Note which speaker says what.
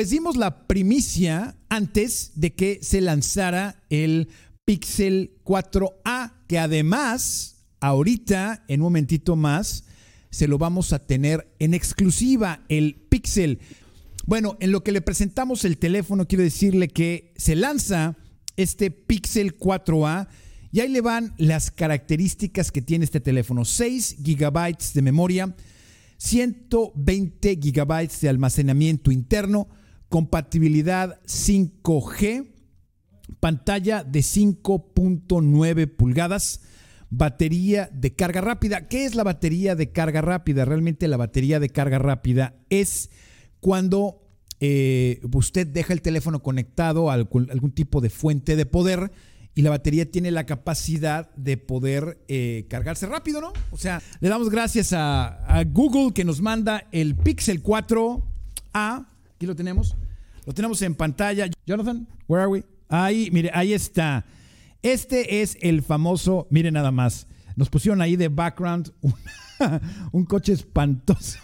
Speaker 1: pues dimos la primicia antes de que se lanzara el Pixel 4A, que además, ahorita, en un momentito más, se lo vamos a tener en exclusiva, el Pixel. Bueno, en lo que le presentamos el teléfono, quiero decirle que se lanza este Pixel 4A y ahí le van las características que tiene este teléfono. 6 gigabytes de memoria, 120 gigabytes de almacenamiento interno, compatibilidad 5G, pantalla de 5.9 pulgadas, batería de carga rápida. ¿Qué es la batería de carga rápida? Realmente la batería de carga rápida es cuando eh, usted deja el teléfono conectado a algún tipo de fuente de poder y la batería tiene la capacidad de poder eh, cargarse rápido, ¿no? O sea, le damos gracias a, Google que nos manda el Pixel 4A. Aquí lo tenemos. Lo tenemos en pantalla. Jonathan, where are we? Ahí, mire, ahí está. Este es el famoso, mire nada más. Nos pusieron ahí de background un, un coche espantoso.